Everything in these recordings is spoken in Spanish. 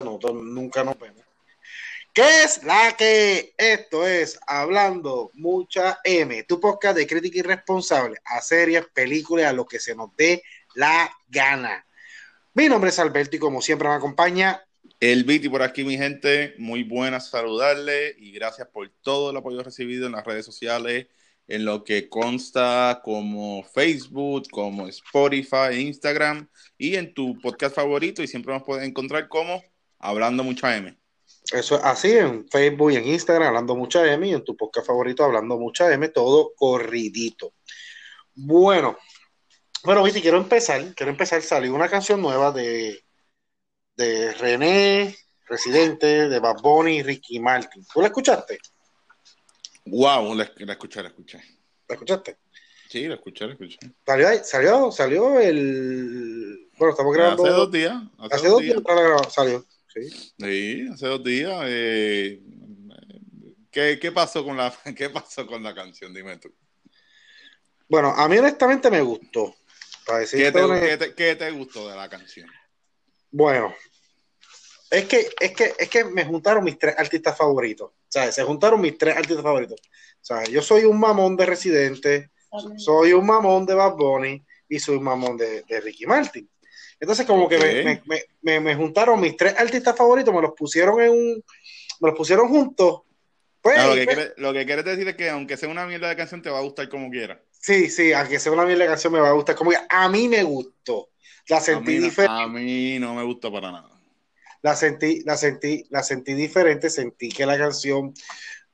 nunca nos vemos. ¿Qué es la que? Esto es Hablando Mucha M, tu podcast de crítica irresponsable a series, películas, a lo que se nos dé la gana. Mi nombre es Alberto y como siempre me acompaña el Viti por aquí, mi gente. Muy buenas saludarle y gracias por todo el apoyo recibido en las redes sociales, en lo que consta como Facebook, como Spotify, Instagram y en tu podcast favorito. Y siempre nos puedes encontrar como Hablando Mucha M. Eso es así, en Facebook y en Instagram, Hablando Mucha M, y en tu podcast favorito, Hablando Mucha M, todo corridito. Bueno, bueno, Viti, quiero empezar, quiero empezar, salió una canción nueva de de René, Residente, de Bad Bunny y Ricky Martin. ¿Tú la escuchaste? Wow, la, escuché, la escuché. ¿La escuchaste? Sí, la escuché, la escuché. Salió, salió, salió el. Bueno, estamos grabando. Hace dos días. Hace, dos días, salió. Sí. sí, hace dos días. Eh, ¿qué, ¿qué, pasó con la, ¿Qué pasó con la canción? Dime tú. Bueno, a mí honestamente me gustó. ¿Qué te, ¿Qué te gustó de la canción? Bueno, es que, es que, es que me juntaron mis tres artistas favoritos. sea, Se juntaron mis tres artistas favoritos. O sea, yo soy un mamón de Residente, soy un mamón de Bad Bunny y soy un mamón de, Ricky Martin. Entonces, como que me, juntaron mis tres artistas favoritos, me los pusieron en un, me los pusieron juntos. Pues, lo, que pues lo que quieres decir es que aunque sea una mierda de canción, te va a gustar como quiera. Sí, sí, aunque sea una mierda de canción, me va a gustar como quiera. A mí me gustó. La sentí diferente. A mí no me gustó para nada. La sentí, la sentí, la sentí diferente, sentí que la canción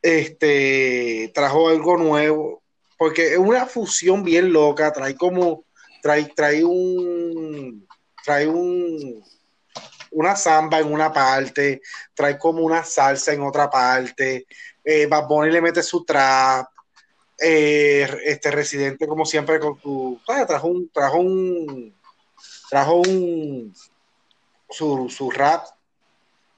este, trajo algo nuevo, porque es una fusión bien loca, trae como, trae, trae un, trae un, una samba en una parte, trae como una salsa en otra parte, eh, Bad Bunny le mete su trap, eh, este residente como siempre con tu, trajo un, trajo un, trajo un su, rap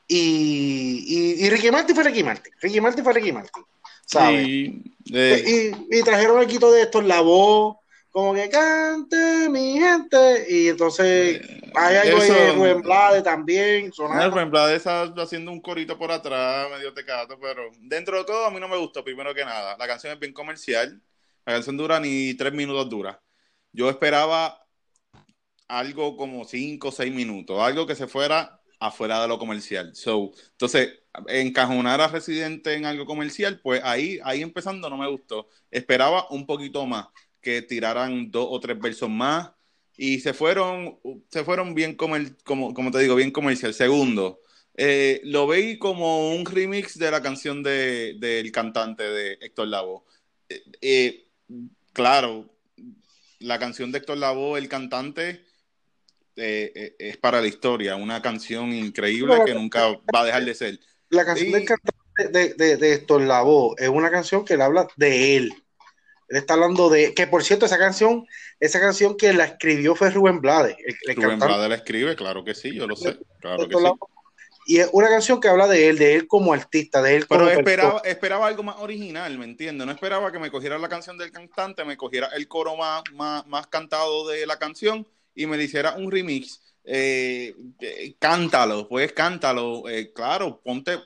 y, y, Ricky Martin fue Ricky Martin. Ricky Martin fue Ricky Martin. ¿sabes? y, trajeron el quito de esto, la voz, como que cante mi gente. Y entonces hay algo de Rubén Blade también. Rubén Blade está haciendo un corito por atrás, medio tecato, pero dentro de todo a mí no me gustó, primero que nada. La canción es bien comercial. La canción dura ni tres minutos dura. Yo esperaba algo como 5 o 6 minutos, algo que se fuera afuera de lo comercial. So, entonces, encajonar a Residente en algo comercial, pues ahí, ahí empezando no me gustó. Esperaba un poquito más, que tiraran dos o tres versos más y se fueron, se fueron bien como, como te digo, bien comercial. Segundo, eh, lo veí como un remix de la canción del de, cantante de Héctor Lavoe. Eh, eh, claro, la canción de Héctor Lavoe, el cantante, eh, eh, es para la historia, una canción increíble que nunca va a dejar de ser. La canción de, de, de, Héctor Lavoe es una canción que le habla de él. Él está hablando de, que por cierto, esa canción, esa canción que la escribió fue Rubén Blades. Rubén Blades la escribe, claro que sí, yo lo sé, claro que sí. Y es una canción que habla de él, de él como artista, de él como. Pero esperaba, esperaba algo más original, ¿me entiendes? No esperaba que me cogiera la canción del cantante, me cogiera el coro más, más, más cantado de la canción y me hiciera un remix, eh, eh, cántalo, pues cántalo, eh, claro, ponte,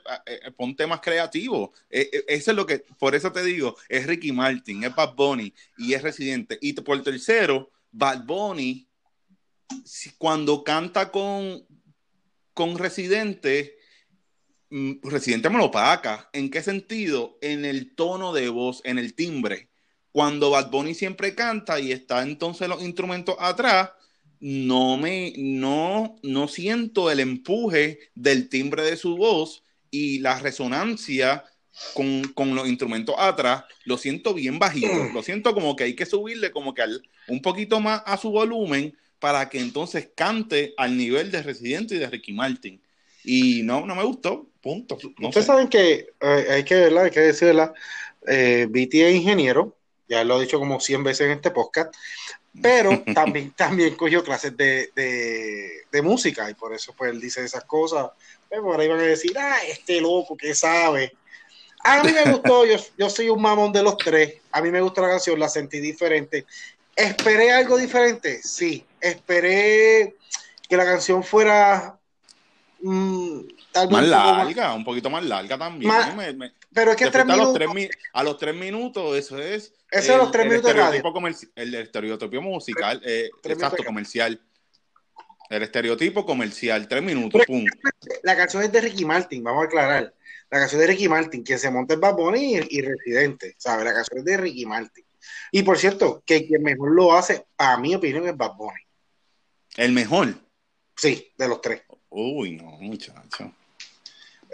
ponte más creativo. eso es lo que, por eso te digo, es Ricky Martin, es Bad Bunny y es Residente. Y por tercero, Bad Bunny, cuando canta con, con Residente, mm, Residente me lo paga. ¿En qué sentido? En el tono de voz, en el timbre. Cuando Bad Bunny siempre canta y está entonces los instrumentos atrás, no me, no, no siento el empuje del timbre de su voz y la resonancia con, con, los instrumentos atrás, lo siento bien bajito, lo siento como que hay que subirle como que un poquito más a su volumen para que entonces cante al nivel de Residente y de Ricky Martin. Y no, no me gustó, punto. Ustedes saben que eh, hay que, ¿verdad? hay que decirla, eh, BT es ingeniero, ya lo he dicho como 100 veces en este podcast, pero también, también cogió clases de, de, música y por eso pues él dice esas cosas. Pues por ahí van a decir, ah, este loco que sabe. A mí me gustó, yo, yo soy un mamón de los tres. A mí me gustó la canción, la sentí diferente. ¿Esperé algo diferente? Sí. Esperé que la canción fuera mm, tal vez más larga, un poquito más larga también. Pero es que tres minutos, a, los tres, minutos, eso es. Eso es los tres minutos de radio. el estereotipo musical, eh, exacto, comercial. El estereotipo comercial, tres minutos, pum. La canción es de Ricky Martin, vamos a aclarar. La canción de Ricky Martin, quien se monta en Bad Bunny y, Residente, ¿sabes? La canción es de Ricky Martin. Y por cierto, que quien mejor lo hace, a mi opinión, es Bad Bunny. ¿El mejor? Sí, de los tres. Uy, no, muchacho.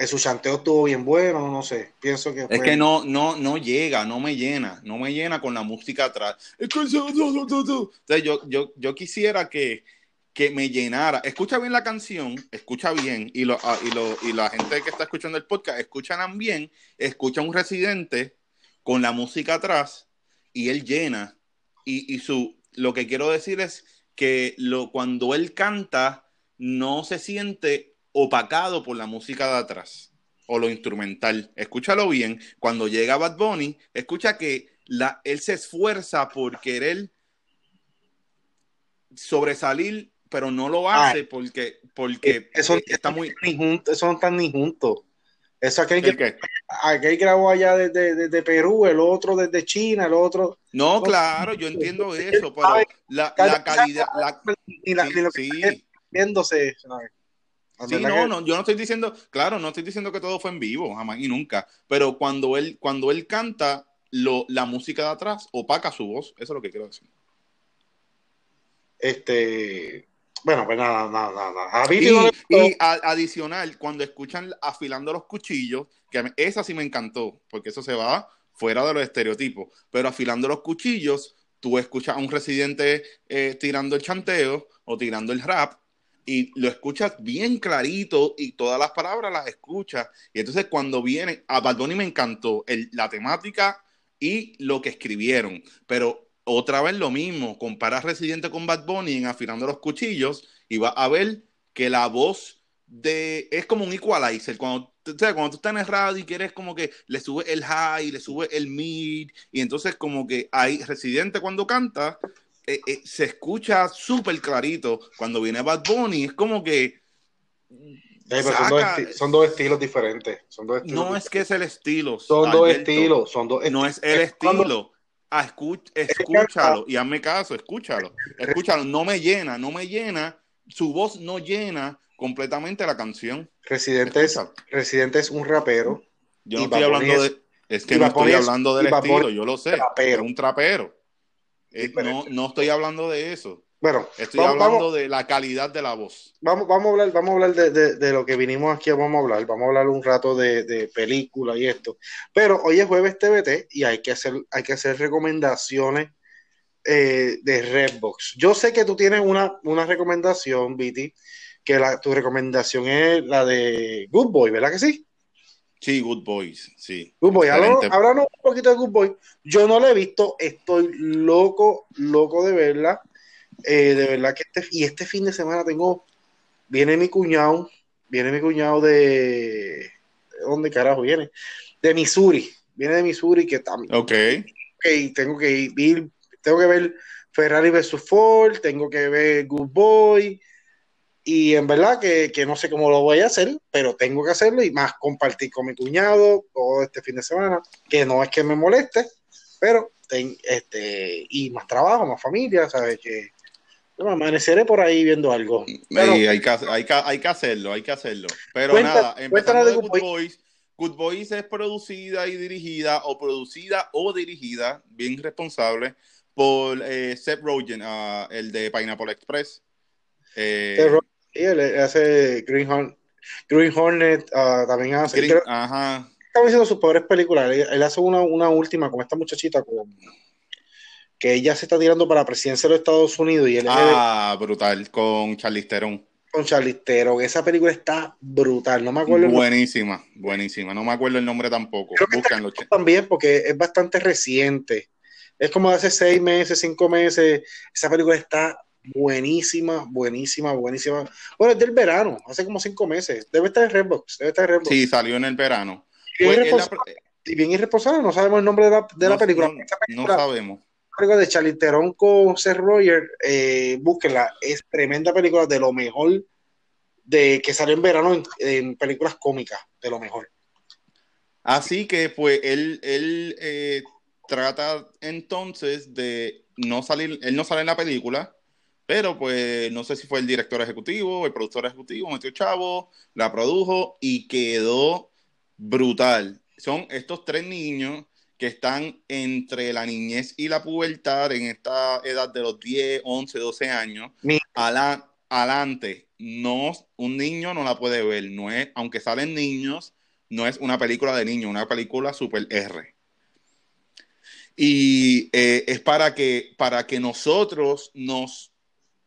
Su chanteo estuvo bien bueno, no sé. Pienso que. Es que no, no, no llega, no me llena, no me llena con la música atrás. Entonces yo, yo, yo quisiera que, que me llenara. Escucha bien la canción, escucha bien, y, lo, ah, y, lo, y la gente que está escuchando el podcast, escuchan bien, escucha un residente con la música atrás y él llena. Y, y su, lo que quiero decir es que lo, cuando él canta, no se siente opacado por la música de atrás o lo instrumental. Escúchalo bien. Cuando llega Bad Bunny, escucha que la, él se esfuerza por querer sobresalir pero no lo hace porque, porque eso, está muy... eso no están ni juntos. Eso aquel que, aquel grabó allá desde, Perú, el otro desde China, el otro... No, claro, yo entiendo eso, pero la, calidad... La, sí, viéndose... Sí, no, no, yo no estoy diciendo, claro, no estoy diciendo que todo fue en vivo, jamás y nunca, pero cuando él, cuando él canta, lo, la música de atrás opaca su voz, eso es lo que quiero decir. Este, bueno, pues nada, nada, nada. y, adicional, cuando escuchan afilando los cuchillos, que esa sí me encantó, porque eso se va fuera de los estereotipos, pero afilando los cuchillos, tú escuchas a un residente eh, tirando el chanteo o tirando el rap, y lo escuchas bien clarito y todas las palabras las escuchas. Y entonces cuando viene, a Bad me encantó la temática y lo que escribieron, pero otra vez lo mismo, compara Residente con Bad Bunny en Afilando los Cuchillos y va a ver que la voz de es como un equalizer. Cuando, cuando tú estás en el radio y quieres como que le sube el high, le sube el mid, y entonces como que hay Residente cuando canta, eh, eh, se escucha súper clarito. Cuando viene Bad Bunny, es como que... son, dos estilos diferentes. no es que es el estilo. Son dos estilos. Son dos no es el estilo escúchalo y hazme caso, escúchalo, escúchalo, no me llena, no me llena, su voz no llena completamente la canción. Residente es, Residente es un rapero. Yo no estoy hablando de, es que no estoy hablando del estilo, yo lo sé, es un trapero. No, no estoy hablando de eso. Bueno, estoy hablando de la calidad de la voz. Vamos, vamos a hablar, vamos a hablar de, lo que vinimos aquí, vamos a hablar, vamos a hablar un rato de, de película y esto. Pero hoy es jueves TVT y hay que hacer, hay que hacer recomendaciones eh, de Redbox. Yo sé que tú tienes una, una recomendación, Viti, que la, tu recomendación es la de Good Boy, ¿verdad que sí? Sí, Good Boys, sí. Good Boy, háblanos un poquito de Good Boy. Yo no la he visto, estoy loco, loco de verla eh, de verdad que este, y este fin de semana tengo, viene mi cuñado, viene mi cuñado de, ¿dónde carajo viene? De Missouri, viene de Missouri que también. Ok. okay tengo que ir, tengo que ver Ferrari vs Ford, tengo que ver Good Boy, y en verdad que, que, no sé cómo lo voy a hacer, pero tengo que hacerlo y más compartir con mi cuñado todo este fin de semana, que no es que me moleste, pero ten, este, y más trabajo, más familia, ¿sabes? Que, no, amaneceré por ahí viendo algo. hay, que, hay, que, hacerlo, hay que hacerlo. Pero nada, empezando de Good, Boys. Good Boys es producida y dirigida, o producida o dirigida, bien responsable, por eh, Seth Rogen, uh, el de Pineapple Express. Eh, él hace Green, Green Hornet, uh, también hace. Green, ajá. Estaba haciendo sus peores películas. Él, hace una, una última con esta muchachita, con que ella se está tirando para la presidencia de los Estados Unidos y él Ah, brutal, con Charlize Theron. Con Charlize Theron, esa película está brutal, no me acuerdo. Buenísima, buenísima, no me acuerdo el nombre tampoco. Búscanlo. También porque es bastante reciente, es como de hace seis meses, cinco meses, esa película está buenísima, buenísima, buenísima. Bueno, es del verano, hace como cinco meses, debe estar en Redbox, debe estar en Redbox. Sí, salió en el verano. Y bien, pues, irresponsable, no sabemos el nombre de la, de la película. no sabemos de Charlie con Seth Roger, eh, búsquenla, es tremenda película de lo mejor de que salió en verano en, películas cómicas, de lo mejor. Así que pues él, él eh, trata entonces de no salir, él no sale en la película, pero pues no sé si fue el director ejecutivo, el productor ejecutivo, metió chavo, la produjo y quedó brutal. Son estos tres niños que están entre la niñez y la pubertad en esta edad de los 10, 11, 12 años. adelante, no, un niño no la puede ver, no es, aunque salen niños, no es una película de niños, una película super R. Y eh, es para que, para que nosotros nos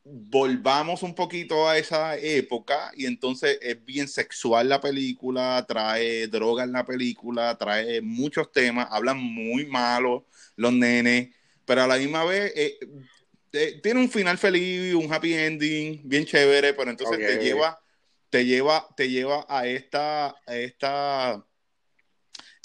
volvamos un poquito a esa época y entonces es bien sexual la película, trae droga en la película, trae muchos temas, hablan muy malo los nenes, pero a la misma vez eh, eh, tiene un final feliz, un happy ending, bien chévere, pero entonces te lleva, te lleva, te lleva a esta, a esta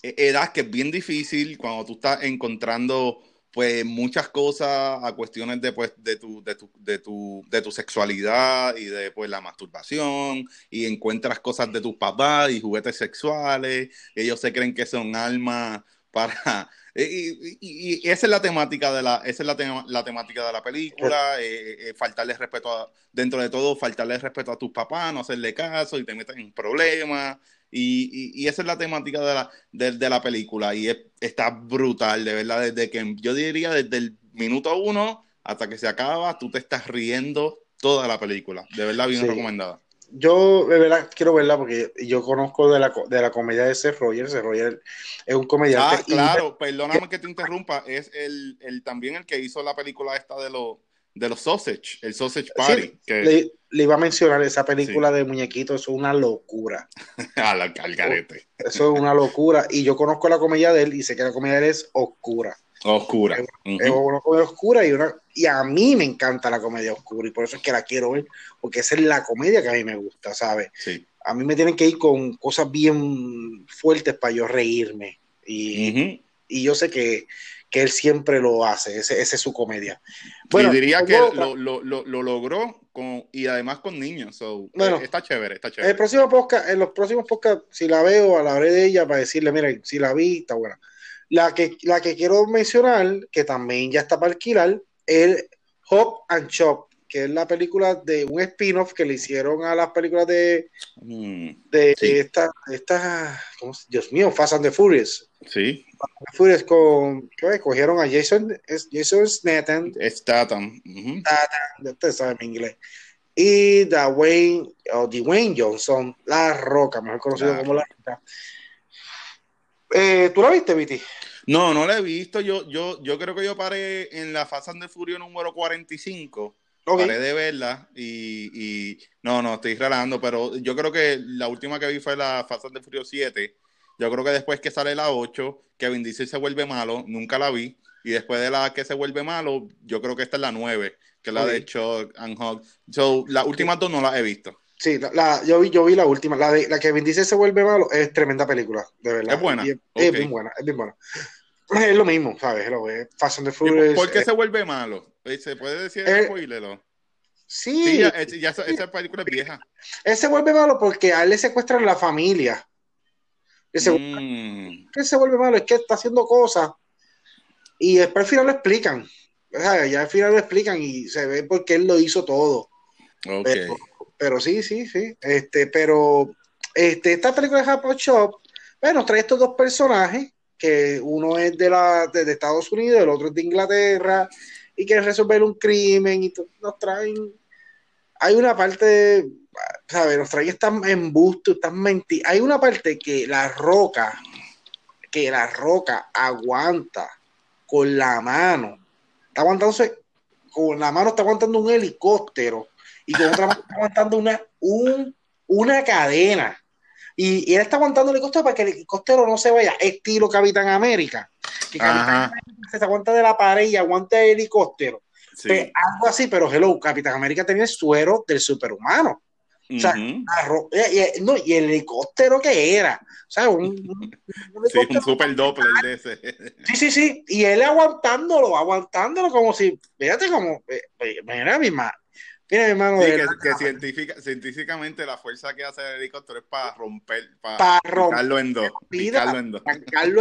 eh, edad que es bien difícil cuando tú estás encontrando pues muchas cosas a cuestiones de, pues, de, tu, de, tu, de, tu, de tu sexualidad y de pues, la masturbación y encuentras cosas de tus papás y juguetes sexuales, ellos se creen que son almas para... Y, y, esa es la temática de la, esa es la, la temática de la película, eh, eh, faltarle respeto a, dentro de todo, faltarle respeto a tus papás, no hacerle caso y te metes en problemas. Y, y, esa es la temática de la, de, la película y está brutal, de verdad, desde que yo diría desde el minuto uno hasta que se acaba, tú te estás riendo toda la película, de verdad bien recomendada. Yo de verdad quiero verla porque yo conozco de la, de la comedia de Seth Roger, Seth Roger es un comediante. Ah, claro, perdóname que te interrumpa, es el, el, también el que hizo la película esta de los de los Sausage, el Sausage Party. que... le, iba a mencionar esa película de muñequitos, es una locura. a la, cargarete. Eso es una locura. Y yo conozco la comedia de él y sé que la comedia de él es oscura. Oscura. Es, una comedia oscura y, una, y a mí me encanta la comedia oscura y por eso es que la quiero ver, porque esa es la comedia que a mí me gusta, ¿sabes? Sí. A mí me tienen que ir con cosas bien fuertes para yo reírme. Y, y yo sé que, que él siempre lo hace, ese, ese es su comedia. Bueno, diría que lo, lo, lo, logró con, y además con niños, bueno, está chévere, está chévere. El próximo podcast, en los próximos podcasts, si la veo, hablaré de ella para decirle, mira, si la vi, está buena. La que, la que quiero mencionar, que también ya está para alquilar, es Hop and Chop, que es la película de un spin-off que le hicieron a las películas de, mm, de, esta, esta, Dios mío, Fast and the Furious. Sí. Furious con, ¿qué? cogieron a Jason, Jason Statham. Statham. Usted sabe mi inglés. Y Dwayne, o Dwayne Johnson, La Roca, mejor conocido como La Roca. Eh, ¿Tú la viste, Viti? No, no la he visto. Yo, yo, yo creo que yo paré en la Fast and the Furious número 45. Paré de verla y, y, no, no, estoy relajando, pero yo creo que la última que vi fue la Fast and the Furious 7 yo creo que después que sale la 8, Kevin Diesel se vuelve malo, nunca la vi. Y después de la que se vuelve malo, yo creo que esta es la 9, que es la de Chuck and Hug. So, las últimas dos no las he visto. Sí, la, yo, vi, yo vi la última. La de la que Kevin Diesel se vuelve malo es tremenda película, de verdad. Es buena. Es, bien buena, es bien buena. Es lo mismo, ¿sabes? Lo es Fast and Furious. ¿Por qué se vuelve malo? ¿Se puede decir el spoiler? Sí. sí ya, esa película es vieja. Él se vuelve malo porque a él le secuestran la familia. Mm. Que se, vuelve malo, es que está haciendo cosas y después al final lo explican. ya al final lo explican y se ve porque él lo hizo todo. Pero, sí, sí, sí. Este, pero este, esta película de Happy Shop bueno, trae estos dos personajes, que uno es de, la, de, Estados Unidos, el otro es de Inglaterra, y quieren resolver un crimen, y nos traen... Hay una parte ¿sabes? Los trae están busto están mentiras. Hay una parte que la roca, que la roca aguanta con la mano. Está aguantándose, con la mano está aguantando un helicóptero y con otra mano está aguantando una, un, una cadena. Y, él está aguantando el helicóptero para que el helicóptero no se vaya, estilo Capitán América. Que se aguanta de la pared y aguanta el helicóptero. Pues, algo así, pero hello, Capitán América tenía el suero del superhumano. O sea, no, y el helicóptero que era. O sea, un, un, sí, un super doppler de ese. Sí, sí, sí. Y él aguantándolo, aguantándolo como si, fíjate como, mira, mi, Mira, hermano. Sí, que, científica- científicamente la fuerza que hace el helicóptero es para romper, para Pa' romper picarlo en dos. Picarlo en dos.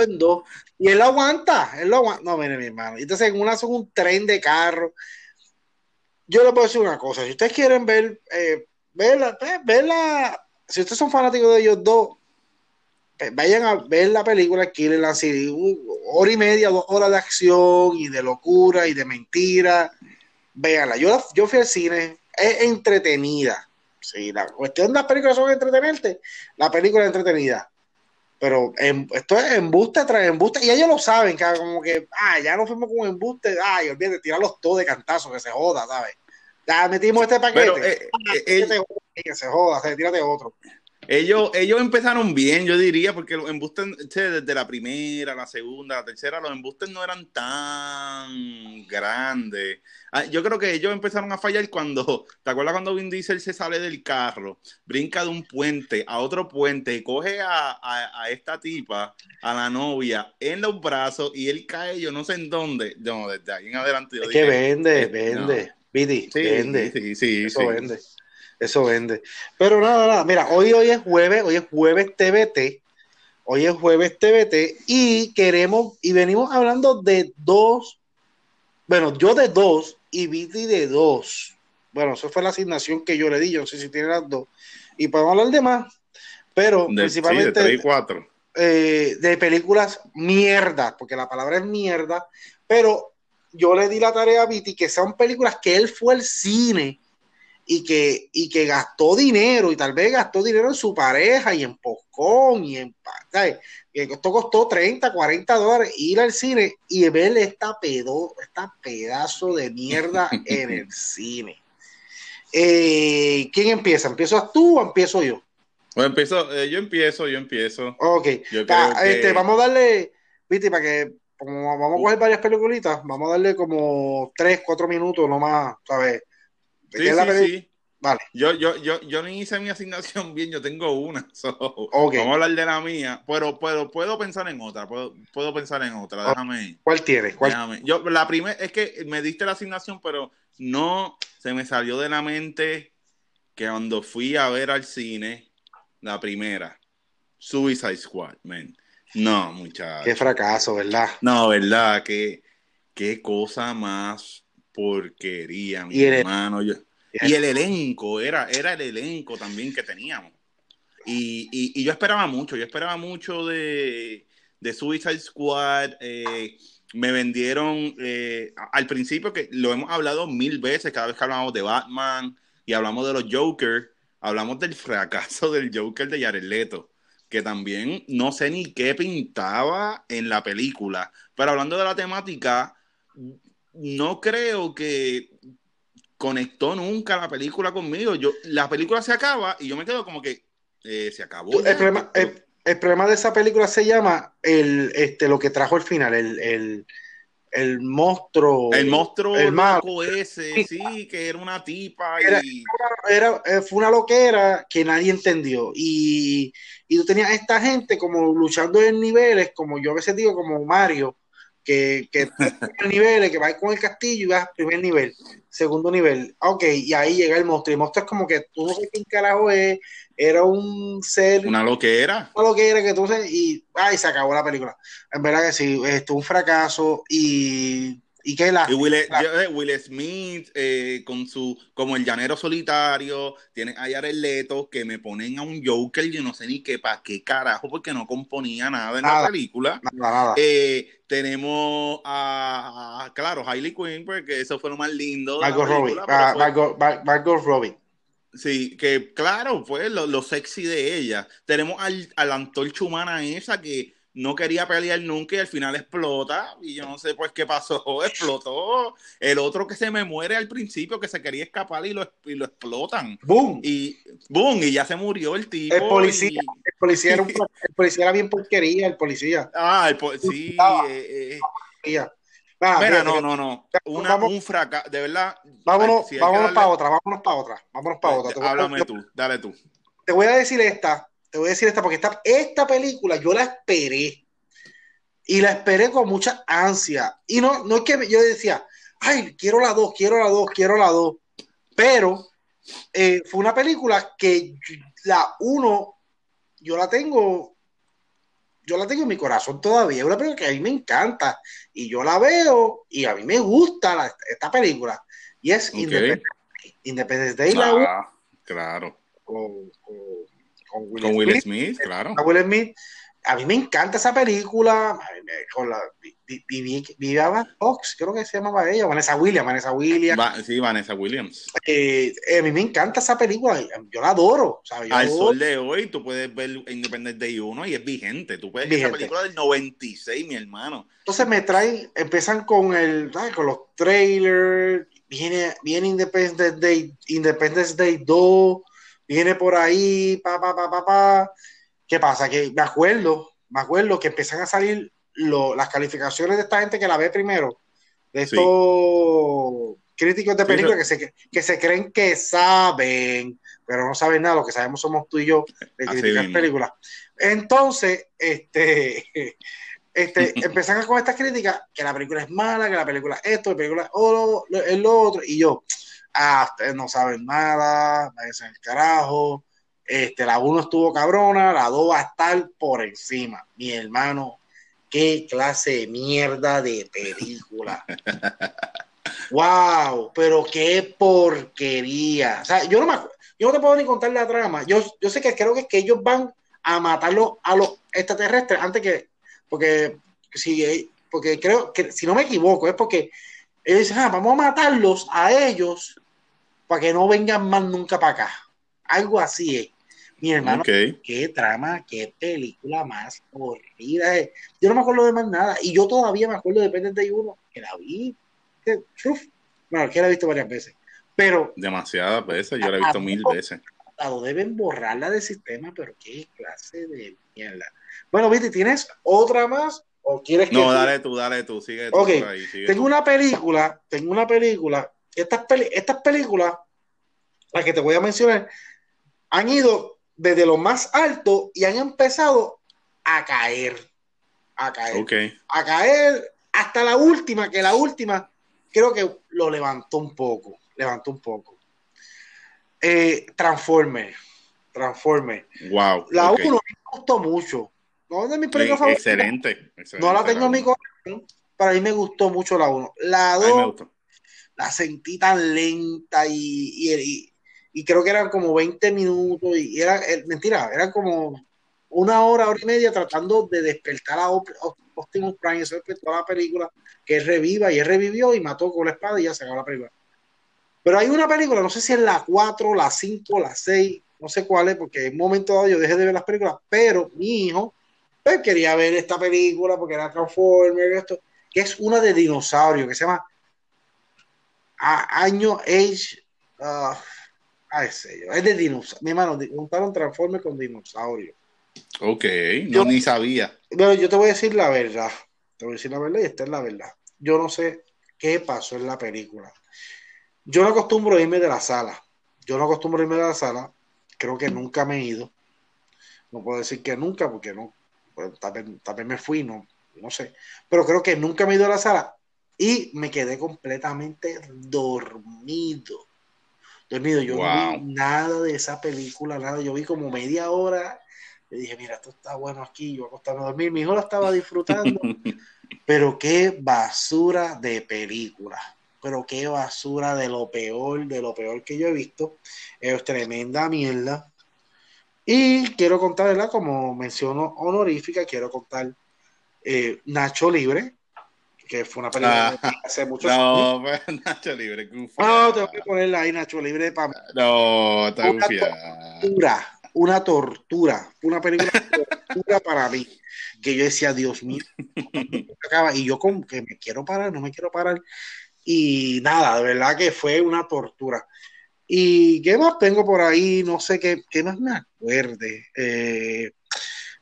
en dos. Y él lo aguanta, él lo aguanta. No, mire, mi hermano. Entonces, en una son un tren de carro. Yo le puedo decir una cosa. Si ustedes quieren ver, eh, verla, pues, verla, si ustedes son fanáticos de ellos dos, pues, vayan a ver la película City. Un- Hora y media, dos horas de acción y de locura y de mentira. Véanla. Yo, la- yo fui al cine, es entretenida. Sí, la cuestión de las películas son entretenerte. La película es entretenida. Pero en- esto es embuste tras embuste. Y ellos lo saben, que como que, ah, ya nos fuimos con embuste. Ay, olvídate, tirarlos todos de cantazo, que se joda, ¿sabes? Ya metimos este paquete. Pero eh, Ah, eh, que se joda, se tírate otro. Ellos, ellos empezaron bien, yo diría, porque los embustes, desde la primera, la segunda, la tercera, los embustes no eran tan grandes. Ah, Yo creo que ellos empezaron a fallar cuando, ¿te acuerdas cuando Vin Diesel se sale del carro, brinca de un puente a otro puente y coge a, a- a esta tipa, a la novia, en los brazos y él cae, yo no sé en dónde. No, desde ahí en adelante yo Es que vende, eh, vende. Viti, sí, vende. sí, sí, Eso sí. vende. Eso vende. Pero nada, nada. Mira, hoy, hoy es jueves, hoy es jueves TBT. Hoy es jueves TBT y queremos, y venimos hablando de dos, bueno, yo de dos y Viti de dos. Bueno, eso fue la asignación que yo le di, yo no sé si tiene las dos. Y podemos hablar de más, pero De, sí, de principalmente tres y cuatro. eh, de películas mierda, porque la palabra es mierda, pero yo le di la tarea a Viti que son películas que él fue al cine y que, y que gastó dinero y tal vez gastó dinero en su pareja y en Poscón y en ¿sabes? Y esto costó 30, 40 dólares ir al cine y ver esta, pedo, esta pedazo de mierda en el cine. Eh, ¿Quién empieza? ¿Empiezas tú o empiezo yo? Bueno, empiezo, eh, yo empiezo, yo empiezo. Ok, Yo Ta- creo que- este, vamos a darle, viste, para que como vamos a coger varias peliculitas, vamos a darle como 3, 4 minutos nomás, ¿sabes? ¿De Sí, qué la sí, sí. Vale, Yo, yo, yo, yo ni hice mi asignación bien, yo tengo una. so, Ok. Vamos a hablar de la mía, pero puedo, puedo pensar en otra, puedo, puedo pensar en otra, déjame. ¿cuál tienes? ¿Cuál? déjame. Yo, la primera, es que me diste la asignación, pero no se me salió de la mente que cuando fui a ver al cine, la primera, Suicide Squad, man. No, muchachos. Qué fracaso, ¿verdad? No, verdad, que qué cosa más porquería, mi Y el- hermano. Yo- y el elenco, era, era el elenco también que teníamos. Y, y- y yo esperaba mucho, yo esperaba mucho de, de Suicide Squad. eh, me vendieron eh, al principio, que lo hemos hablado mil veces, cada vez que hablamos de Batman y hablamos de los Joker, hablamos del fracaso del Joker de Jared Leto, que también no sé ni qué pintaba en la película. Pero hablando de la temática, no creo que conectó nunca la película conmigo. Yo, la película se acaba y yo me quedo como que eh, se acabó. El problema, el, el problema de esa película se llama el, este, lo que trajo el final, el, el, el monstruo. el monstruo el malo. loco ese, sí, que era una tipa Era- y era, fue una loquera que nadie entendió. Y, y tú tenías a esta gente como luchando en niveles, como yo a veces digo, como Mario, que, que niveles, que va con el castillo y vas primer nivel, segundo nivel. Ok, y ahí llega el monstruo. Y el monstruo es como que tú no sabes quién carajo es, era un ser, una una loquera. loquera que tú sabes, y ay, se acabó la película. En verdad que sí, esto un fracaso y, y que la. Y Will, la- yo, eh, Will Smith eh, con su como el llanero solitario, tiene a Jared Leto que me ponen a un Joker, yo no sé ni qué para qué carajo, porque no componía nada en Nada. la película. Nada, nada. Eh, tenemos a, a- claro, Hailey Quinn, porque eso fue lo más lindo. Margot Robbie, ah, Margot, Mar- Margot Robbie. Sí, que claro, fue lo, lo sexy de ella. Tenemos al, a la antorcha humana esa que no quería pelear nunca y al final explota. Y yo no sé pues qué pasó, explotó. El otro que se me muere al principio, que se quería escapar y lo, y lo explotan. ¡Boom! Y boom, y ya se murió el tipo. El policía. y- El policía era, un, el policía era bien porquería, el policía. ah, el po- sí. Estaba. eh, eh. Mira, no, no, no. Una, Vamos- un fracaso, de verdad. Vámonos, si vámonos darle- para otra, vámonos para otra, vámonos para otra. Te voy, a- Háblame tú, dale tú. te voy a decir esta, te voy a decir esta, porque esta, esta película yo la esperé. Y la esperé con mucha ansia. Y no, no es que yo decía, ay, quiero la dos, quiero la dos, quiero la dos. pero eh, fue una película que la uno, yo la tengo, yo la tengo en mi corazón todavía, es una película que a mí me encanta y yo la veo y a mí me gusta esta película y es okay. Independence, Day, la ah, claro. Con, con, Will, Smith, claro. Will Smith a mí me encanta esa película. Con la, Viviana Fox, creo que se llamaba ella, Vanessa Williams. Vanessa Williams. sí, Vanessa Williams. Eh, eh, a mí me encanta esa película, yo la adoro. Al sol de hoy, tú puedes ver Independent Day 1 y es vigente. Tú puedes ver esa película del 96, mi hermano. Entonces me traen, empiezan con el, con los trailers, viene, viene Independence Day, Independence Day 2, viene por ahí, pa, pa, pa, pa, pa. ¿Qué pasa? Que me acuerdo, me acuerdo que empiezan a salir las calificaciones de esta gente que la ve primero, de estos críticos de películas que, se, que se creen que saben, pero no saben nada, lo que sabemos somos tú y yo de criticar películas. Entonces, este, este, empiezan con estas críticas, que la película es mala, que la película es esto, la película es lo, otro, y yo, ah, ustedes no saben nada, váyanse el carajo, este, la 1 estuvo cabrona, la 2 va a estar por encima. Mi hermano, qué clase de mierda de película. wow, pero qué porquería. O sea, yo no me yo no te puedo ni contar la trama. Yo, yo sé que creo que, que ellos van a matarlo a los extraterrestres antes que, porque si, porque creo que si no me equivoco, es porque ellos dicen, ah, vamos a matarlos a ellos para que no vengan más nunca para acá. Algo así es. Mi hermano, qué trama, qué película más horrible. Eh. Yo no me acuerdo de más nada. Y yo todavía me acuerdo de Pendiente uno, que la vi. bueno, que la he visto varias veces. Pero. Demasiadas veces, yo la he visto mil veces. Deben borrarla del sistema, pero qué clase de mierda. Bueno, Viti, ¿tienes otra más? ¿O quieres que.? No, dale tú, dale tú, sigue tú. tengo una película, tengo una película. Estas, estas películas, las que te voy a mencionar, han ido desde lo más alto y han empezado a caer. A caer. A caer hasta la última, que la última creo que lo levantó un poco. Levantó un poco. Eh, Transformer. Transformer. Wow. La 1 me gustó mucho. No de mis excelente, No la tengo en mi corazón. Para mí me gustó mucho la 1. La 2 la sentí tan lenta y, y creo que eran como 20 minutos y era, eh, mentira, eran como una hora, hora y media tratando de despertar a Optimus Prime, eso toda la película, que reviva y él revivió y mató con la espada y ya se acabó la película. Pero hay una película, no sé si es la 4, la 5, la 6, no sé cuál es, porque en un momento dado yo dejé de ver las películas, pero mi hijo pues, quería ver esta película porque era Transformers, esto, que es una de dinosaurio, que se llama Año Age, uh, Ay, serio. Es de dinosaurios. Mi hermano, un Transformers con dinosaurio. Ok, yo ni sabía. Bueno, yo te voy a decir la verdad. Te voy a decir la verdad y esta es la verdad. Yo no sé qué pasó en la película. Yo no acostumbro irme de la sala. Yo no acostumbro irme de la sala. Creo que nunca me he ido. No puedo decir que nunca, porque no. Pues, tal, vez, me fui, no, no sé. Pero creo que nunca me he ido a la sala. Y me quedé completamente dormido dormido. Yo no vi nada de esa película, nada. Yo vi como media hora. Le dije, mira, esto está bueno aquí. Yo acostarme a dormir. Mi hijo lo estaba disfrutando. pero qué basura de película. Pero qué basura de lo peor, de lo peor que yo he visto. Es tremenda mierda. Y quiero contar, ¿verdad? Como menciono honorífica, quiero contar eh, Nacho Libre, que fue una película ah, hace muchos no, años. No, Nacho Libre. No, tengo que ponerla ahí, Nacho Libre. Para... No, está una tortura, una tortura. Una película tortura para mí. Que yo decía, Dios mío, y yo como que me quiero parar, no me quiero parar. Y nada, de verdad que fue una tortura. ¿Y qué más tengo por ahí? No sé qué, qué más me acuerde. Eh,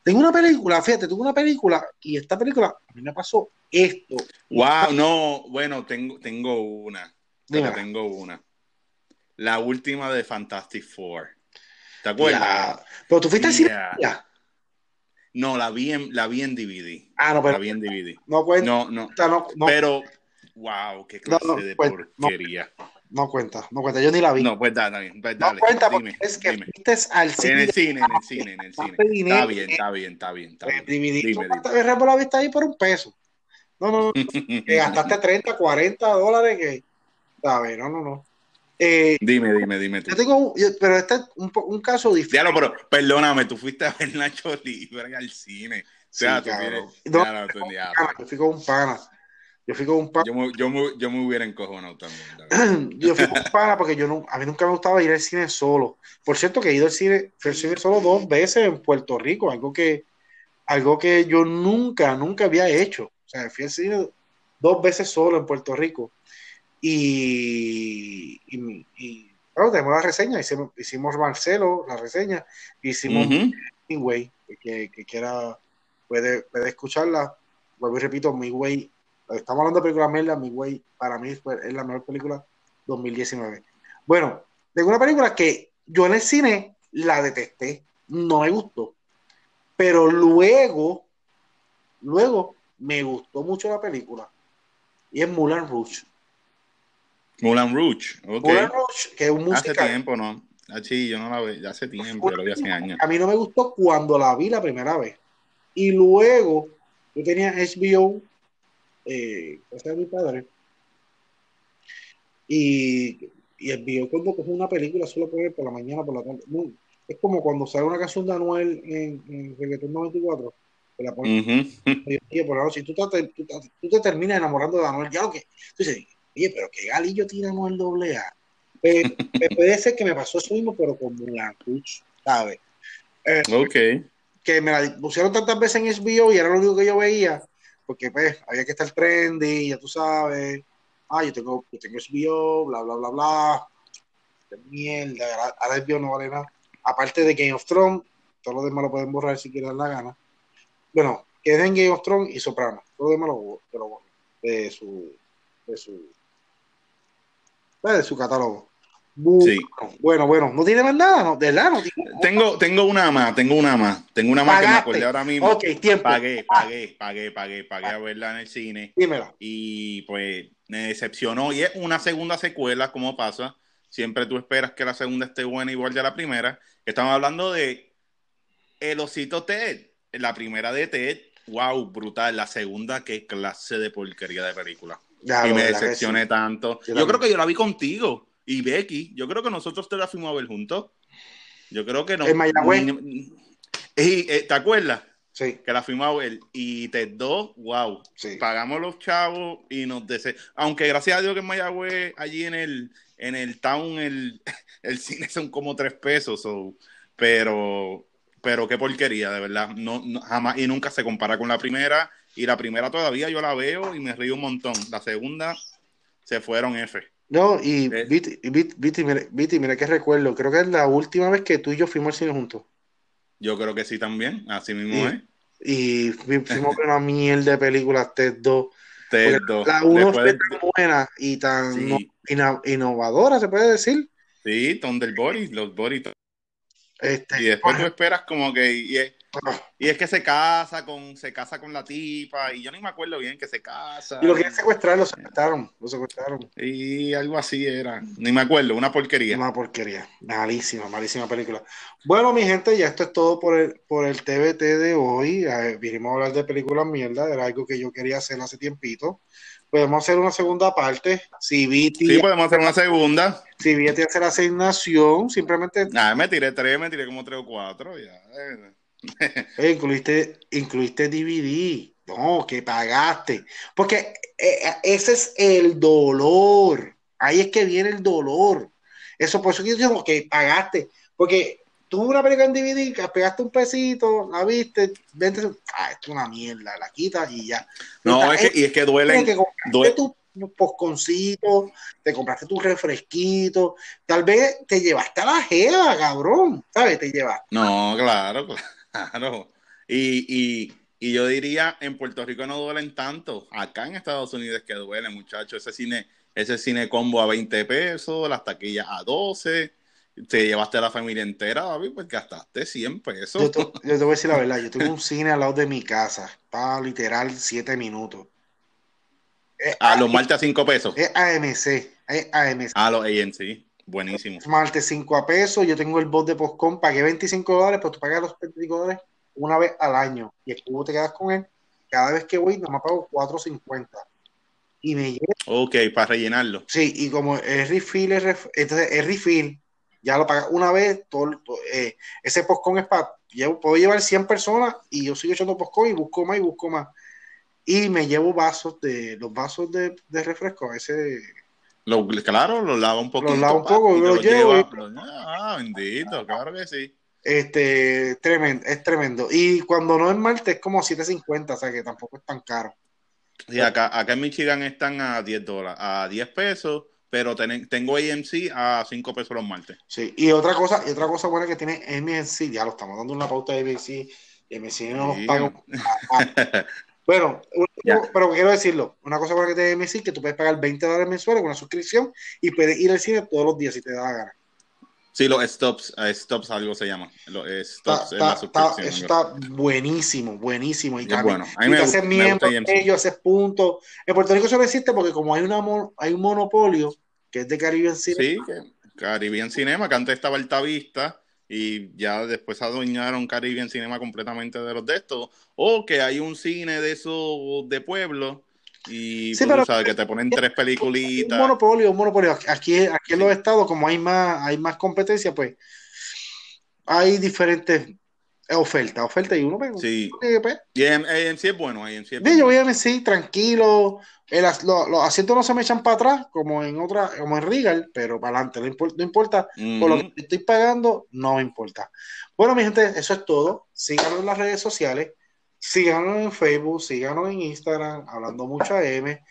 tengo una película, fíjate, tengo una película y esta película a mí me pasó esto. Wow, no, bueno, tengo, tengo una. Tengo una. La última de Fantastic Four. ¿Te acuerdas? Pero tú fuiste al cine. No, la vi en, la vi en DVD. Ah, no, pero. La vi en DVD. No, pues, no, no, Pero, wow, qué clase de porquería. No cuenta, no cuenta, yo ni la vi. No, pues dale, pues dale. no cuenta dime, porque es que dime. fuiste al En cine. el cine, en el cine, en el cine. Está bien, está bien, está bien. Está bien. Dime, dime. la vista ahí por un peso. No, no, no. que gastaste 30, 40 dólares que. ¿Sabes? No, no, no. Eh, Dime, dime, dime tú. yo tengo un, yo- pero este es un, un caso diferente. Diablo, pero perdóname, tú fuiste a ver Nacho Libre al cine. O sea, Sí, tú tienes- No, tú, diablo. Pana, Yo fui con un pana. Yo fui con un pana. Yo me, yo, me, yo me hubiera encojonado también. Yo fui con un pana porque yo no, a mí nunca me gustaba ir al cine solo. Por cierto, que he ido al cine, al cine solo dos veces en Puerto Rico, algo que, algo que yo nunca, nunca había hecho. O sea, fui al cine dos veces solo en Puerto Rico. Y, y, y, bueno, tenemos la reseña, hicimos, hicimos Marcelo, la reseña, hicimos Ujú. Midway, que, que quiera, puede, puede escucharla. Vuelvo y repito, Midway, estamos hablando de película Merla, Midway para mí es la mejor película 2019. Bueno, tengo una película que yo en el cine la detesté, no me gustó, pero luego, luego me gustó mucho la película y es Moulin Rouge. Moulin Rouge, ok. Moulin Rouge, que es un Hace musical. tiempo, ¿no? Ah, sí, yo no la veo, ya hace tiempo, yo la vi hace años. A mí no me gustó cuando la vi la primera vez. Y luego yo tenía HBO, eh, era mi padre, y, y HBO cuando coge una película solo poner por la mañana, por la tarde. Es como cuando sale una canción de Anuel en, en Reggaetón 94, que la ponen por la noche, y tú te, tú, te- tú te terminas enamorando de Anuel. Ya lo que, tú dices, oye, pero qué galillo tiene Anuel doble A. Eh, eh, puede ser que me pasó eso mismo, pero con Mulan ¿sabes? Ok. que me la pusieron tantas veces en HBO y era lo único que yo veía, porque pues había que estar trendy, ya tú sabes, ah, yo tengo, yo tengo HBO, bla, bla, bla, bla, Qué mierda, ahora, HBO no vale nada, aparte de Game of Thrones, todos los demás lo pueden borrar si quieren la gana, bueno, queden Game of Thrones y Soprano, todo lo demás lo, lo borren de su, de su, de su catálogo. Bueno, Sí. bueno, bueno, no tiene más nada, no, de verdad, no tiene Tengo, tengo una más, tengo una más. Tengo una más que me acordé ahora mismo. Ok, tiempo. Pagué, pagué, pagué, pagué, pagué a verla en el cine. Dímela. Y pues me decepcionó. Y es una segunda secuela, como pasa. Siempre tú esperas que la segunda esté buena igual de la primera. Estamos hablando de El Osito Ted. La primera de Ted, wow, brutal. La segunda, qué clase de porquería de película. Ya, y me decepcioné sí. tanto. Yo Yo, creo que yo la vi contigo y Becky. Yo creo que nosotros te la fuimos a ver juntos. Yo creo que no. En Mayagüez. Eh, ¿Te acuerdas? Sí, Que la fuimos a ver. Y Ted 2, wow. sí. Pagamos los chavos y nos dese... Aunque gracias a Dios que en Mayagüez, allí en el, en el town, el, el cine son como tres pesos. so, pero, pero qué porquería, de verdad. No, no- jamás y nunca se compara con la primera. Y la primera todavía yo la veo y me río un montón. La segunda se fueron F. No, y Eh. Viti, y Viti, Viti, mira, Viti, mira que recuerdo, creo que es la última vez que tú y yo fuimos al cine juntos. Yo creo que sí también. Así mismo es. Y fu- fuimos a ver una mierda de películas, Ted 2. Ted Porque 2. La 1 fue tan buena y tan sí, no- ina- innovadora, se puede decir. sí, Thunderbody, los Body. Este, Y después tú esperas como que... y Y es que se casa con, se casa con la tipa, y yo ni me acuerdo bien que se casa. y lo querían secuestrar, lo secuestraron, lo secuestraron. Y algo así era. Ni me acuerdo, una porquería. Una porquería. Malísima, malísima película. Bueno, mi gente, ya esto es todo por el, por el TBT de hoy. Eh, vinimos a hablar de películas mierda, era algo que yo quería hacer hace tiempito. Podemos hacer una segunda parte. Si Viti, Sí, podemos hacer una segunda. si Viti hace la asignación, simplemente Ah, me tiré tres, me tiré como tres o cuatro. Ya. Eh. eh, incluiste, incluiste DVD. No, que pagaste. Porque eh, ese es el dolor. Ahí es que viene el dolor. Eso, por eso que yo digo que pagaste. Porque tú una película en DVD, pegaste un pesito, la viste, vente, ah, esto es una mierda, la quitas y ya. No, es que, y es que duelen. que compraste due- tu posconcito, te compraste tu refresquito, tal vez te llevaste a la jeva, cabrón, ¿sabes? Te llevaste. No, claro, claro. Y, y, y yo diría, en Puerto Rico no duelen tanto. Acá en Estados Unidos es que duele, muchachos. Ese cine, ese cine combo a 20 pesos, las taquillas a 12. Te llevaste a la familia entera, David, pues gastaste 100 pesos. Yo te, yo te voy a decir la verdad, yo tengo un cine al lado de mi casa, está literal siete minutos. Es, A los martes a 5 pesos. es AMC, AMC. Ah, los AMC. Buenísimo. Martes 5 a pesos. Yo tengo el bot de Postcom. Pagué 25 dólares, pero tú pagas los 25 dólares una vez al año. Y el cubo te quedas con él. Cada vez que voy, nomás pago 4.50. Y me llega. Ok, para rellenarlo. Sí, y como el refill, es ref- entonces el refill, ya lo pagas una vez. Todo, todo, eh, ese Postcom es para. Llevo, puedo llevar 100 personas y yo sigo echando Postcom y busco más y busco más. Y me llevo vasos de los vasos de, de refresco. Ese Lo, claro, lo lava un poquito. lavo un pa, poco y te lo llevo lleva- lo- ah, bendito, claro que sí. Este, tremendo, es tremendo. Y cuando no es martes es como 7.50, o sea que tampoco es tan caro. Y acá, acá en Michigan están a 10 dólares, a 10 pesos, pero ten- tengo AMC a 5 pesos los martes. Sí, y otra cosa, y otra cosa buena que tiene MNC, ya lo estamos dando una pauta de MNC, MNC no nos Sí. paga. Bueno, Ya. pero quiero decirlo, una cosa buena que tiene MNC que tú puedes pagar 20 dólares mensuales con una suscripción y puedes ir al cine todos los días si te da la gana. Sí, los stops, eh, stops algo se llama. Los stops es la suscripción. eso está buenísimo, buenísimo. Y también, bueno. A mí me te gusta- haces me gusta miembro de ellos, haces puntos. En Puerto Rico eso no existe porque como hay, una hay un monopolio que es de Caribbean Cine, Sí, Caribbean Cinema, que antes estaba Altavista y ya después adueñaron Caribbean Cinema completamente de los de estos. O que hay un cine de esos de pueblo y Sí, pero- sabes que te ponen tres un peliculitas. monopolio, un monopolio. Aquí, aquí en los estados, como hay más, hay más competencia, pues hay diferentes ofertas, ofertas y uno ve. Sí. eh, pues, Y AM- AMC es bueno, AMC es Ve, yo bueno. voy a decir tranquilo, el lo- los asientos no se me echan para atrás como en otra, como en Regal, pero para adelante, no importa, no importa por lo que estoy pagando, no me importa. Bueno, mi gente, eso es todo. Síganos en las redes sociales, síganos en Facebook, síganos en Instagram, hablando mucho a M.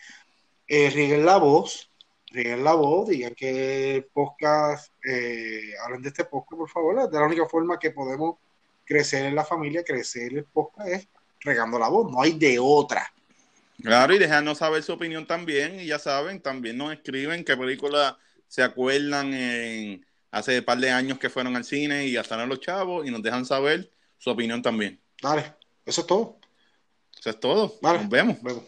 Eh, rieguen la voz, rieguen la voz, digan que podcast, eh, hablen de este podcast, por favor. Es de la única forma que podemos crecer en la familia, crecer el podcast es regando la voz, no hay de otra. Claro, y dejarnos saber su opinión también. Y ya saben, también nos escriben qué película se acuerdan en hace un par de años que fueron al cine y gastaron los chavos y nos dejan saber su opinión también. Dale, eso es todo. Eso es todo. Vale. Nos vemos. Vemos.